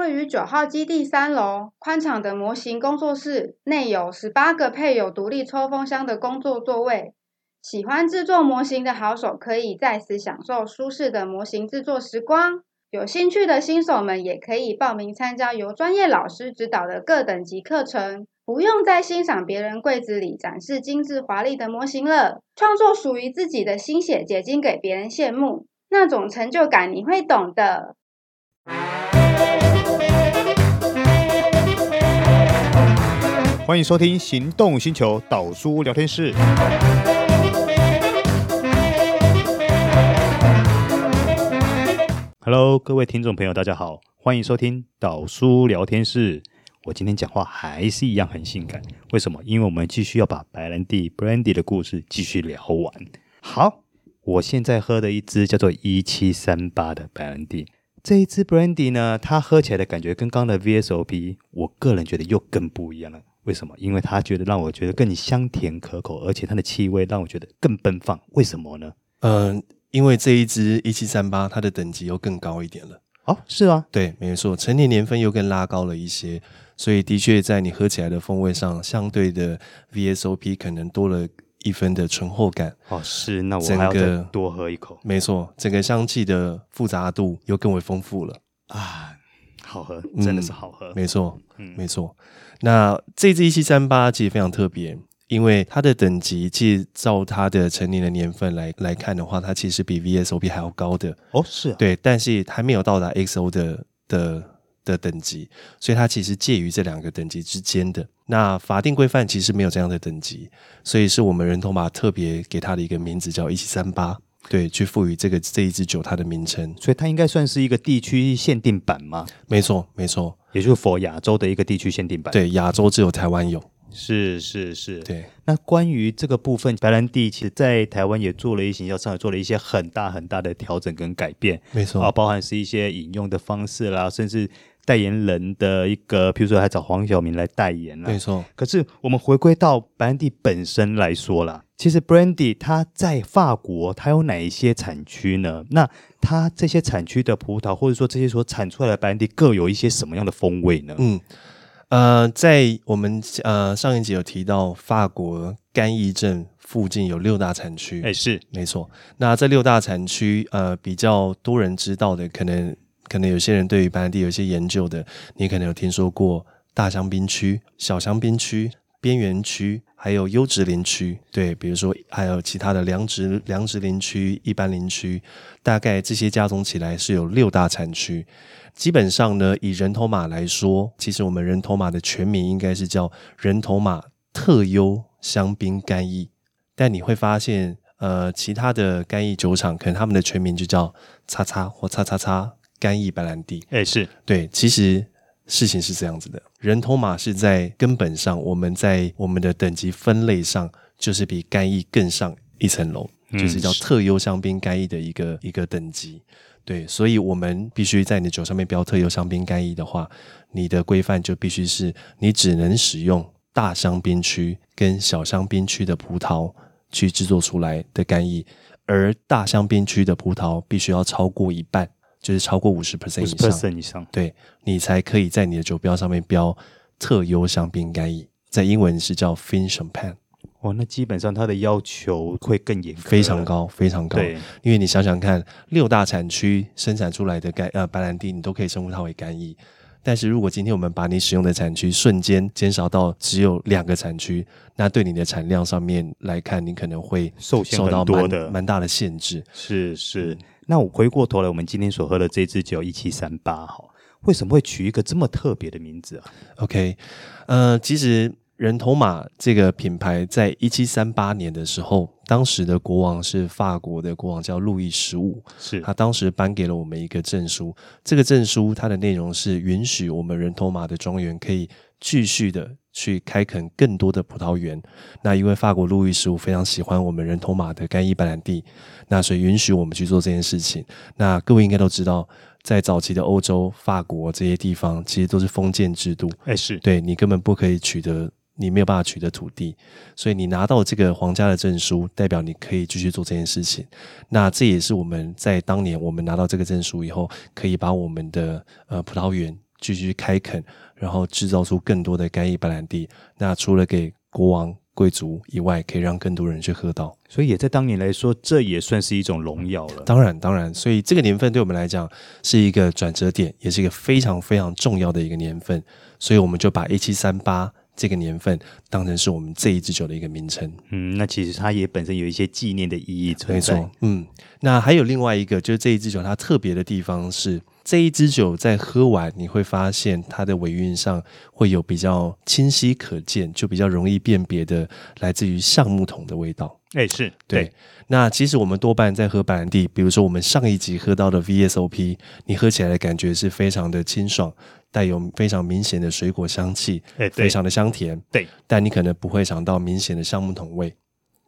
位于九号基地三楼，宽敞的模型工作室内有十八个配有独立抽风箱的工作座位。喜欢制作模型的好手可以在此享受舒适的模型制作时光。有兴趣的新手们也可以报名参加由专业老师指导的各等级课程，不用再欣赏别人柜子里展示精致华丽的模型了，创作属于自己的心血结晶给别人羡慕，那种成就感你会懂的。欢迎收听行动星球导书聊天室。Hello，各位听众朋友，大家好，欢迎收听导书聊天室。我今天讲话还是一样很性感，为什么？因为我们继续要把白兰地 Brandy 的故事继续聊完。好，我现在喝的一支叫做一七三八的白兰地，这一支 Brandy 呢，它喝起来的感觉跟刚的 VSOP，我个人觉得又更不一样了。为什么？因为它觉得让我觉得更香甜可口，而且它的气味让我觉得更奔放。为什么呢？嗯、呃。因为这一支一七三八，它的等级又更高一点了。哦，是啊，对，没错，成年年份又更拉高了一些，所以的确在你喝起来的风味上，相对的 VSOP 可能多了一分的醇厚感。哦，是，那我还要再多喝一口。没错，整个香气的复杂度又更为丰富了啊，好喝，真的是好喝。嗯、没错，嗯，没错。那这支一七三八其实非常特别。因为它的等级，其实照它的成年的年份来来看的话，它其实比 VSOP 还要高的哦，是、啊，对，但是还没有到达 XO 的的的等级，所以它其实介于这两个等级之间的。那法定规范其实没有这样的等级，所以是我们人头马特别给它的一个名字叫一七三八，对，去赋予这个这一支酒它的名称，所以它应该算是一个地区限定版吗？没错，没错，也就是 for 亚洲的一个地区限定版，对，亚洲只有台湾有。是是是，对。那关于这个部分，白兰地其实在台湾也做了一些，要上也做了一些很大很大的调整跟改变，没错啊，包含是一些饮用的方式啦，甚至代言人的一个，譬如说还找黄晓明来代言了，没错。可是我们回归到白兰地本身来说啦，其实 Brandy 它在法国它有哪一些产区呢？那它这些产区的葡萄，或者说这些所产出来的白兰地，各有一些什么样的风味呢？嗯。呃，在我们呃上一集有提到，法国干邑镇附近有六大产区，哎，是没错。那这六大产区，呃，比较多人知道的，可能可能有些人对于白兰地有一些研究的，你可能有听说过大香槟区、小香槟区、边缘区，还有优质林区。对，比如说还有其他的良质良质林区、一般林区，大概这些加总起来是有六大产区。基本上呢，以人头马来说，其实我们人头马的全名应该是叫人头马特优香槟干邑。但你会发现，呃，其他的干邑酒厂可能他们的全名就叫叉叉或叉叉叉干邑白兰地。哎，是对，其实事情是这样子的，人头马是在根本上，我们在我们的等级分类上，就是比干邑更上一层楼，嗯，就是叫特优香槟干邑的一个一个等级。对，所以我们必须在你的酒上面标特优香槟干邑的话，你的规范就必须是你只能使用大香槟区跟小香槟区的葡萄去制作出来的干邑，而大香槟区的葡萄必须要超过一半，就是超过五十 percent 以上，50%以上，对，你才可以在你的酒标上面标特优香槟干邑，在英文是叫 Fin Champagne。哇，那基本上它的要求会更严格，非常高，非常高。对，因为你想想看，六大产区生产出来的干呃白兰地，你都可以称呼它为干邑。但是如果今天我们把你使用的产区瞬间减少到只有两个产区，那对你的产量上面来看，你可能会受受到蛮的蛮大的限制。是是。那我回过头来，我们今天所喝的这支酒一七三八，哈，为什么会取一个这么特别的名字啊？OK，呃，其实。人头马这个品牌在一七三八年的时候，当时的国王是法国的国王，叫路易十五。是他当时颁给了我们一个证书，这个证书它的内容是允许我们人头马的庄园可以继续的去开垦更多的葡萄园。那因为法国路易十五非常喜欢我们人头马的干邑白兰地，那所以允许我们去做这件事情。那各位应该都知道。在早期的欧洲、法国这些地方，其实都是封建制度。哎，是对你根本不可以取得，你没有办法取得土地，所以你拿到这个皇家的证书，代表你可以继续做这件事情。那这也是我们在当年我们拿到这个证书以后，可以把我们的呃葡萄园继续开垦，然后制造出更多的干邑白兰地。那除了给国王、贵族以外，可以让更多人去喝到。所以也在当年来说，这也算是一种荣耀了。当然，当然，所以这个年份对我们来讲是一个转折点，也是一个非常非常重要的一个年份。所以我们就把一七三八。这个年份当成是我们这一支酒的一个名称，嗯，那其实它也本身有一些纪念的意义存在，没错，嗯，那还有另外一个，就是这一支酒它特别的地方是，这一支酒在喝完你会发现它的尾韵上会有比较清晰可见，就比较容易辨别的来自于橡木桶的味道。哎，是对，对。那其实我们多半在喝白兰地，比如说我们上一集喝到的 VSOP，你喝起来的感觉是非常的清爽，带有非常明显的水果香气，哎，非常的香甜。对，但你可能不会尝到明显的橡木桶味。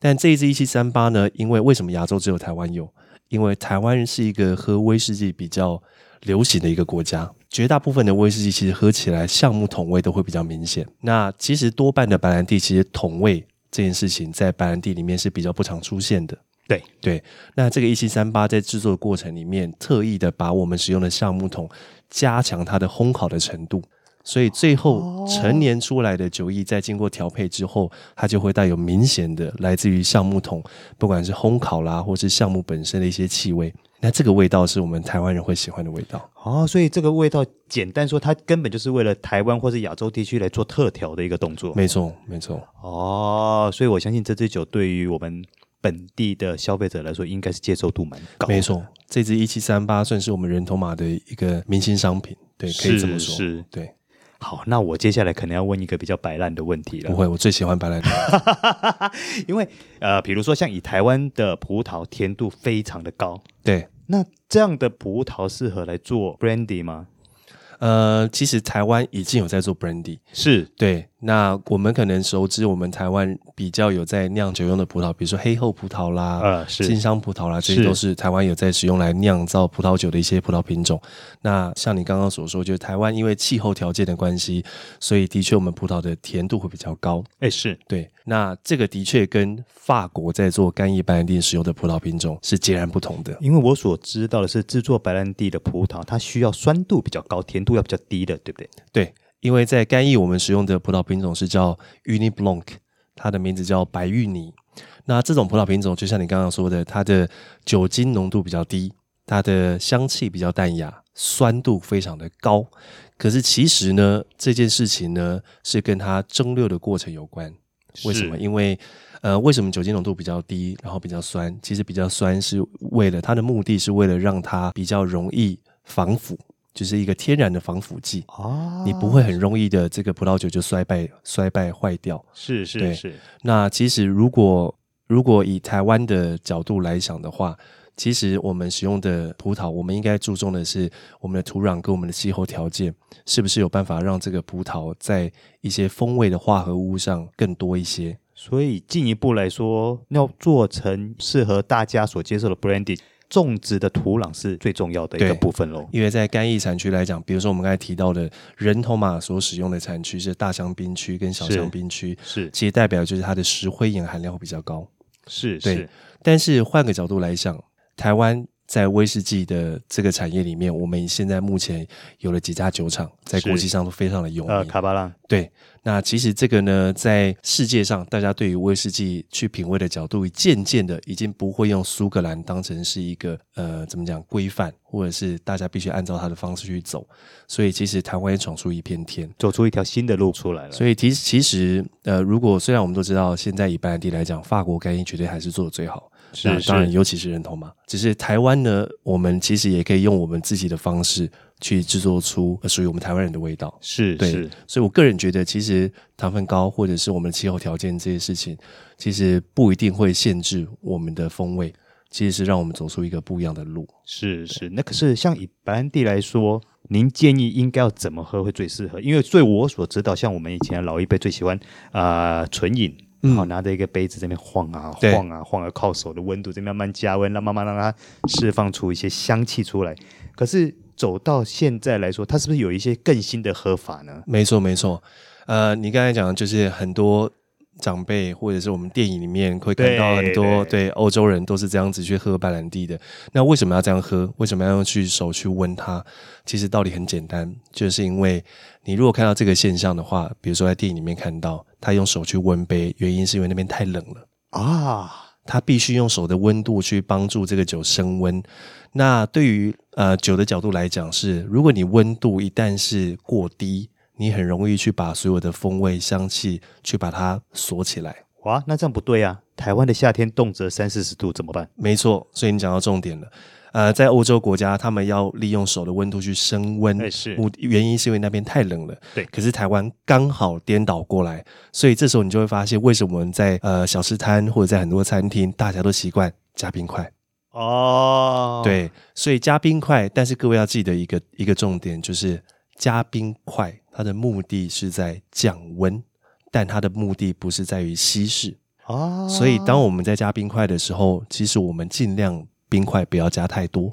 但这一支一七三八呢，因为为什么亚洲只有台湾有？因为台湾人是一个喝威士忌比较流行的一个国家，绝大部分的威士忌其实喝起来橡木桶味都会比较明显。那其实多半的白兰地其实桶味。这件事情在白兰地里面是比较不常出现的。对对，那这个一七三八在制作的过程里面，特意的把我们使用的橡木桶加强它的烘烤的程度，所以最后陈年出来的酒液在经过调配之后，它就会带有明显的来自于橡木桶，不管是烘烤啦，或是橡木本身的一些气味。那这个味道是我们台湾人会喜欢的味道哦，所以这个味道简单说，它根本就是为了台湾或是亚洲地区来做特调的一个动作。没错，没错。哦，所以我相信这支酒对于我们本地的消费者来说，应该是接受度蛮高。没错，这支一七三八算是我们人头马的一个明星商品，对，可以这么说。是，对。好，那我接下来可能要问一个比较白烂的问题了。不会，我最喜欢白烂的，因为呃，比如说像以台湾的葡萄甜度非常的高，对。那这样的葡萄适合来做 brandy 吗？呃，其实台湾已经有在做 brandy，是对。那我们可能熟知，我们台湾比较有在酿酒用的葡萄，比如说黑后葡萄啦，呃，是金香葡萄啦，这些都是台湾有在使用来酿造葡萄酒的一些葡萄品种。那像你刚刚所说，就是台湾因为气候条件的关系，所以的确我们葡萄的甜度会比较高。哎，是对。那这个的确跟法国在做干邑白兰地使用的葡萄品种是截然不同的。因为我所知道的是，制作白兰地的葡萄它需要酸度比较高，甜度要比较低的，对不对？对。因为在干邑，我们使用的葡萄品种是叫 Ugni Blanc，它的名字叫白玉泥。那这种葡萄品种，就像你刚刚说的，它的酒精浓度比较低，它的香气比较淡雅，酸度非常的高。可是其实呢，这件事情呢，是跟它蒸馏的过程有关。为什么？因为呃，为什么酒精浓度比较低，然后比较酸？其实比较酸是为了它的目的是为了让它比较容易防腐。就是一个天然的防腐剂啊，你不会很容易的这个葡萄酒就衰败、衰败坏掉。是是是。那其实如果如果以台湾的角度来想的话，其实我们使用的葡萄，我们应该注重的是我们的土壤跟我们的气候条件，是不是有办法让这个葡萄在一些风味的化合物上更多一些？所以进一步来说，要做成适合大家所接受的 brandy。种植的土壤是最重要的一个部分喽，因为在干邑产区来讲，比如说我们刚才提到的人头马所使用的产区是大香槟区跟小香槟区，是，其实代表就是它的石灰岩含量会比较高，是，对是。但是换个角度来想，台湾在威士忌的这个产业里面，我们现在目前有了几家酒厂，在国际上都非常的有名，呃，卡巴拉，对。那其实这个呢，在世界上，大家对于威士忌去品味的角度，渐渐的已经不会用苏格兰当成是一个呃，怎么讲规范，或者是大家必须按照它的方式去走。所以其实台湾也闯出一片天，走出一条新的路出来了。所以其实其实呃，如果虽然我们都知道，现在以白兰地来讲，法国干邑绝对还是做的最好。是，那当然，尤其是人头马。只是台湾呢，我们其实也可以用我们自己的方式去制作出属于我们台湾人的味道。是，对是。所以我个人觉得，其实糖分高或者是我们的气候条件这些事情，其实不一定会限制我们的风味，其实是让我们走出一个不一样的路。是是。那可是像以白兰地来说，您建议应该要怎么喝会最适合？因为据我所知道，像我们以前老一辈最喜欢啊、呃、纯饮。好，拿着一个杯子在那边晃啊晃啊晃啊，靠手的温度在慢慢加温，让慢慢让它释放出一些香气出来。可是走到现在来说，它是不是有一些更新的喝法呢？没错，没错。呃，你刚才讲的就是很多长辈或者是我们电影里面会看到很多对欧洲人都是这样子去喝白兰地的。那为什么要这样喝？为什么要用去手去温它？其实道理很简单，就是因为你如果看到这个现象的话，比如说在电影里面看到他用手去温杯，原因是因为那边太冷了啊，他必须用手的温度去帮助这个酒升温。那对于呃酒的角度来讲是，如果你温度一旦是过低，你很容易去把所有的风味香气去把它锁起来。哇，那这样不对啊！台湾的夏天动辄三四十度怎么办？没错，所以你讲到重点了。呃，在欧洲国家，他们要利用手的温度去升温，欸、是原因是因为那边太冷了。对，可是台湾刚好颠倒过来，所以这时候你就会发现，为什么我们在呃小吃摊或者在很多餐厅，大家都习惯加冰块。哦，对，所以加冰块，但是各位要记得一个一个重点，就是加冰块，它的目的是在降温，但它的目的不是在于稀释。哦，所以当我们在加冰块的时候，其实我们尽量冰块不要加太多，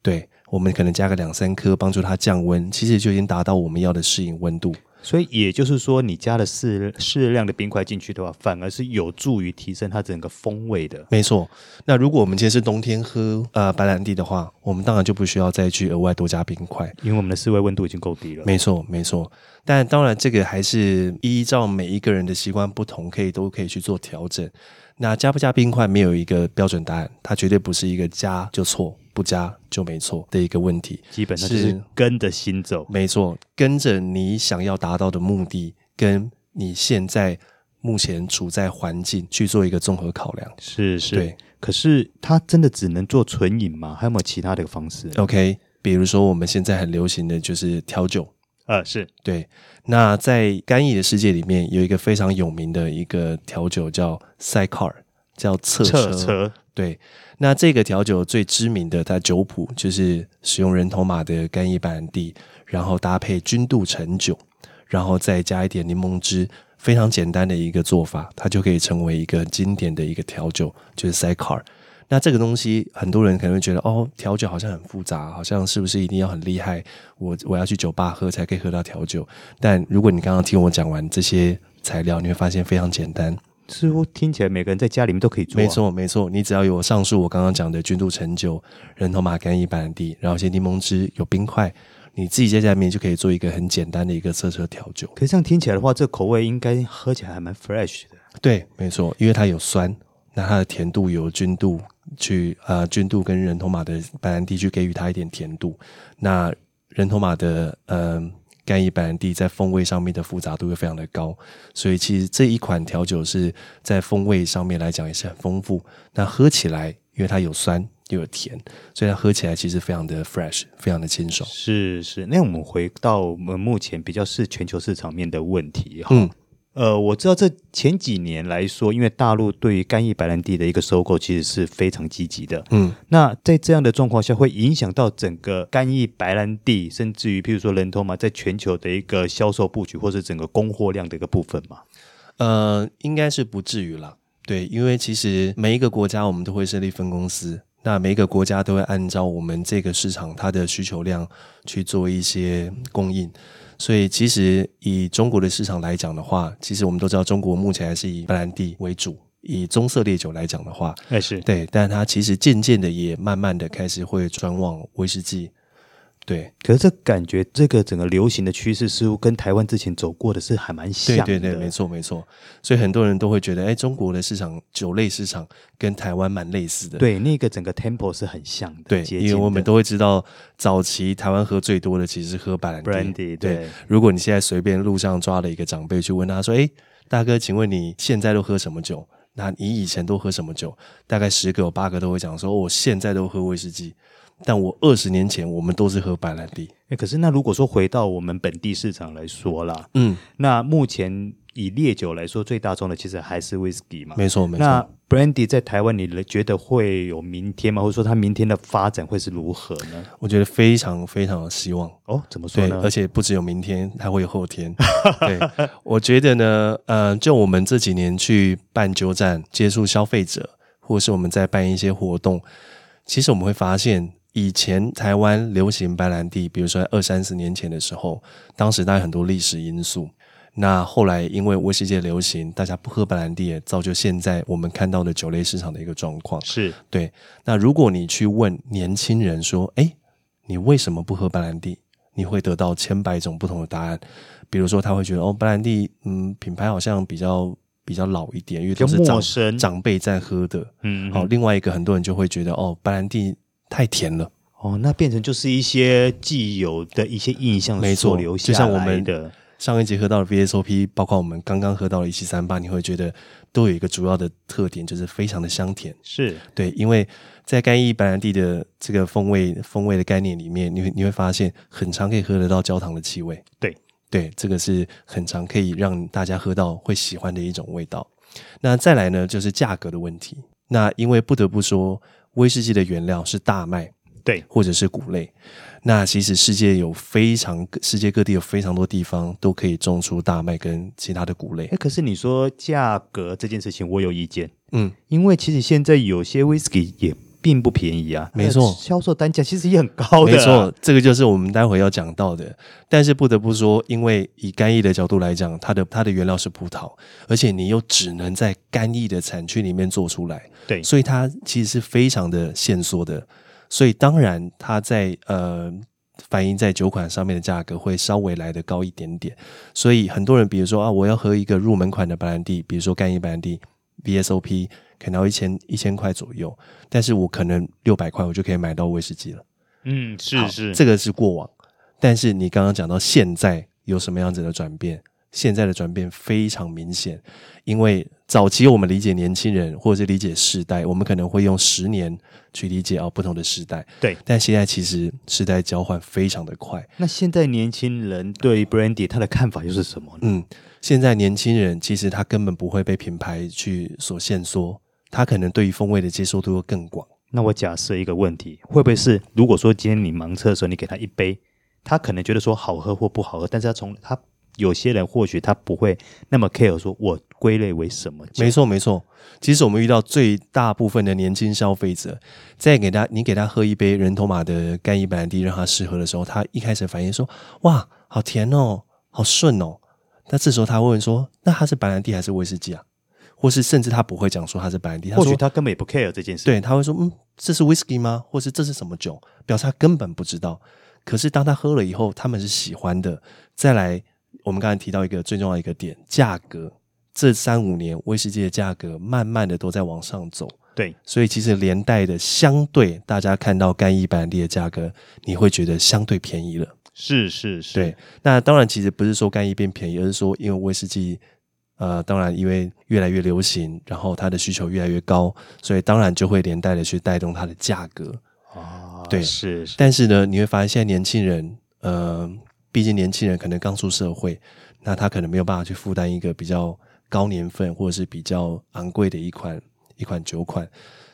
对，我们可能加个两三颗，帮助它降温，其实就已经达到我们要的适应温度。所以也就是说，你加了适适量的冰块进去的话，反而是有助于提升它整个风味的。没错。那如果我们今天是冬天喝呃白兰地的话，我们当然就不需要再去额外多加冰块，因为我们的室温温度已经够低了。没错，没错。但当然，这个还是依照每一个人的习惯不同，可以都可以去做调整。那加不加冰块没有一个标准答案，它绝对不是一个加就错。不加就没错的一个问题，基本上是跟着心走。没错，跟着你想要达到的目的，跟你现在目前处在环境去做一个综合考量。是是，对。可是它真的只能做纯饮吗？还有没有其他的方式？OK，比如说我们现在很流行的就是调酒。呃，是对。那在干邑的世界里面，有一个非常有名的一个调酒叫 Sidecar，叫侧车。侧车。对。那这个调酒最知名的，它酒谱就是使用人头马的干邑白兰地，然后搭配君度橙酒，然后再加一点柠檬汁，非常简单的一个做法，它就可以成为一个经典的一个调酒，就是 Sidecar。那这个东西很多人可能会觉得，哦，调酒好像很复杂，好像是不是一定要很厉害？我我要去酒吧喝才可以喝到调酒。但如果你刚刚听我讲完这些材料，你会发现非常简单。似乎听起来每个人在家里面都可以做。啊，没错没错。你只要有上述我刚刚讲的菌度陈酒、人头马干邑白兰地，然后一些柠檬汁、有冰块，你自己在家里面就可以做一个很简单的一个色车调酒。可是这样听起来的话，这口味应该喝起来还蛮 fresh 的。对，没错，因为它有酸，那它的甜度有菌度去呃菌度跟人头马的白兰地去给予它一点甜度，那人头马的嗯。呃干邑白兰地在风味上面的复杂度又非常的高，所以其实这一款调酒是在风味上面来讲也是很丰富。那喝起来，因为它有酸又有甜，所以它喝起来其实非常的 fresh，非常的清爽。是是，那我们回到我们目前比较是全球市场面的问题哈。嗯呃，我知道这前几年来说，因为大陆对于干邑白兰地的一个收购其实是非常积极的。嗯，那在这样的状况下，会影响到整个干邑白兰地，甚至于譬如说人头马在全球的一个销售布局，或者整个供货量的一个部分嘛？呃，应该是不至于了。对，因为其实每一个国家我们都会设立分公司，那每一个国家都会按照我们这个市场它的需求量去做一些供应。所以，其实以中国的市场来讲的话，其实我们都知道，中国目前还是以白兰地为主。以棕色烈酒来讲的话，还是对，但它其实渐渐的也慢慢的开始会转往威士忌。对，可是这感觉这个整个流行的趋势似乎跟台湾之前走过的是还蛮像的。对对对，没错没错。所以很多人都会觉得，哎，中国的市场酒类市场跟台湾蛮类似的。对，那个整个 tempo 是很像的。对，因为我们都会知道，早期台湾喝最多的其实是喝白兰地。Brandy，对，对。如果你现在随便路上抓了一个长辈去问他说，哎，大哥，请问你现在都喝什么酒？那你以前都喝什么酒？大概十个有八个都会讲说，我现在都喝威士忌。但我二十年前，我们都是喝白兰地。哎，可是那如果说回到我们本地市场来说啦，嗯，那目前以烈酒来说，最大众的其实还是威士忌嘛。没错，没错。那 Brandy 在台湾，你觉得会有明天吗？或者说它明天的发展会是如何呢？我觉得非常非常的希望。哦，怎么说呢？而且不只有明天，还会有后天。对，我觉得呢，呃，就我们这几年去办酒展，接触消费者，或是我们在办一些活动，其实我们会发现。以前台湾流行白兰地，比如说二三十年前的时候，当时当然很多历史因素。那后来因为威士忌流行，大家不喝白兰地，也造就现在我们看到的酒类市场的一个状况。是对。那如果你去问年轻人说：“哎，你为什么不喝白兰地？”你会得到千百种不同的答案。比如说，他会觉得哦，白兰地，嗯，品牌好像比较比较老一点，因为都是长长辈在喝的。嗯，好。另外一个，很多人就会觉得哦，白兰地太甜了。哦，那变成就是一些既有的一些印象所留下来的。就像我们的上一集喝到的 VSOP，包括我们刚刚喝到的一七三八，你会觉得都有一个主要的特点，就是非常的香甜。是对，因为在干邑白兰地的这个风味风味的概念里面，你会你会发现很常可以喝得到焦糖的气味。对对，这个是很常可以让大家喝到会喜欢的一种味道。那再来呢，就是价格的问题。那因为不得不说，威士忌的原料是大麦。对，或者是谷类。那其实世界有非常世界各地有非常多地方都可以种出大麦跟其他的谷类。哎，可是你说价格这件事情，我有意见。嗯，因为其实现在有些威士忌也并不便宜啊。没错，销售单价其实也很高的。没错，这个就是我们待会要讲到的。但是不得不说，因为以干邑的角度来讲，它的它的原料是葡萄，而且你又只能在干邑的产区里面做出来。对，所以它其实是非常的限缩的。所以当然，它在呃反映在酒款上面的价格会稍微来得高一点点。所以很多人，比如说啊，我要喝一个入门款的白兰地，比如说干邑白兰地 VSOP，可能要一千一千块左右，但是我可能六百块我就可以买到威士忌了。嗯，是是，这个是过往。但是你刚刚讲到现在有什么样子的转变？现在的转变非常明显，因为早期我们理解年轻人或者是理解世代，我们可能会用十年去理解哦不同的时代。对，但现在其实时代交换非常的快。那现在年轻人对 Brandy 他的看法又是什么呢？嗯，现在年轻人其实他根本不会被品牌去所限缩，他可能对于风味的接受度会更广。那我假设一个问题，会不会是如果说今天你盲测的时候，你给他一杯，他可能觉得说好喝或不好喝，但是他从他。有些人或许他不会那么 care，说我归类为什么？没错，没错。其实我们遇到最大部分的年轻消费者，在给他你给他喝一杯人头马的干邑白兰地让他试喝的时候，他一开始反应说：“哇，好甜哦，好顺哦。”那这时候他会问说：“那它是白兰地还是威士忌啊？”或是甚至他不会讲说他是白兰地，或许他根本也不 care 这件事。对，他会说：“嗯，这是威士忌吗？或是这是什么酒？”表示他根本不知道。可是当他喝了以后，他们是喜欢的。再来。我们刚才提到一个最重要的一个点，价格。这三五年威士忌的价格慢慢的都在往上走，对，所以其实连带的相对，大家看到干邑白兰地的价格，你会觉得相对便宜了。是是是，对。那当然，其实不是说干邑变便宜，而是说因为威士忌，呃，当然因为越来越流行，然后它的需求越来越高，所以当然就会连带的去带动它的价格。啊，对，是是。但是呢，你会发现现在年轻人，呃。毕竟年轻人可能刚出社会，那他可能没有办法去负担一个比较高年份或者是比较昂贵的一款一款酒款，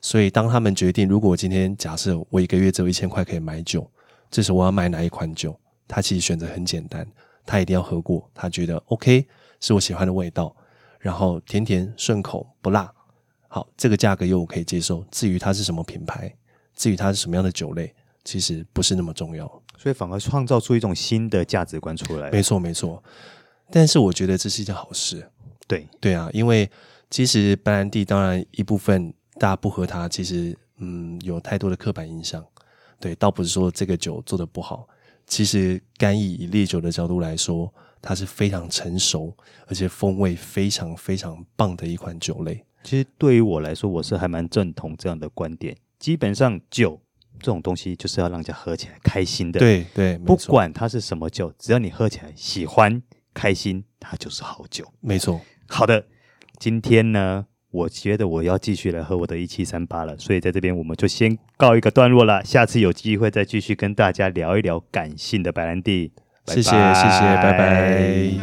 所以当他们决定，如果我今天假设我一个月只有一千块可以买酒，这时候我要买哪一款酒？他其实选择很简单，他一定要喝过，他觉得 OK 是我喜欢的味道，然后甜甜顺口不辣，好，这个价格又我可以接受。至于它是什么品牌，至于它是什么样的酒类，其实不是那么重要。所以反而创造出一种新的价值观出来。没错，没错。但是我觉得这是一件好事。对，对啊，因为其实白兰地当然一部分大家不喝它，其实嗯有太多的刻板印象。对，倒不是说这个酒做的不好。其实干邑以烈酒的角度来说，它是非常成熟，而且风味非常非常棒的一款酒类。其实对于我来说，我是还蛮认同这样的观点。基本上酒。这种东西就是要让人家喝起来开心的，对对，不管它是什么酒，只要你喝起来喜欢、开心，它就是好酒。没错。好的，今天呢，我觉得我要继续来喝我的一七三八了，所以在这边我们就先告一个段落了。下次有机会再继续跟大家聊一聊感性的白兰地。谢谢谢谢拜拜。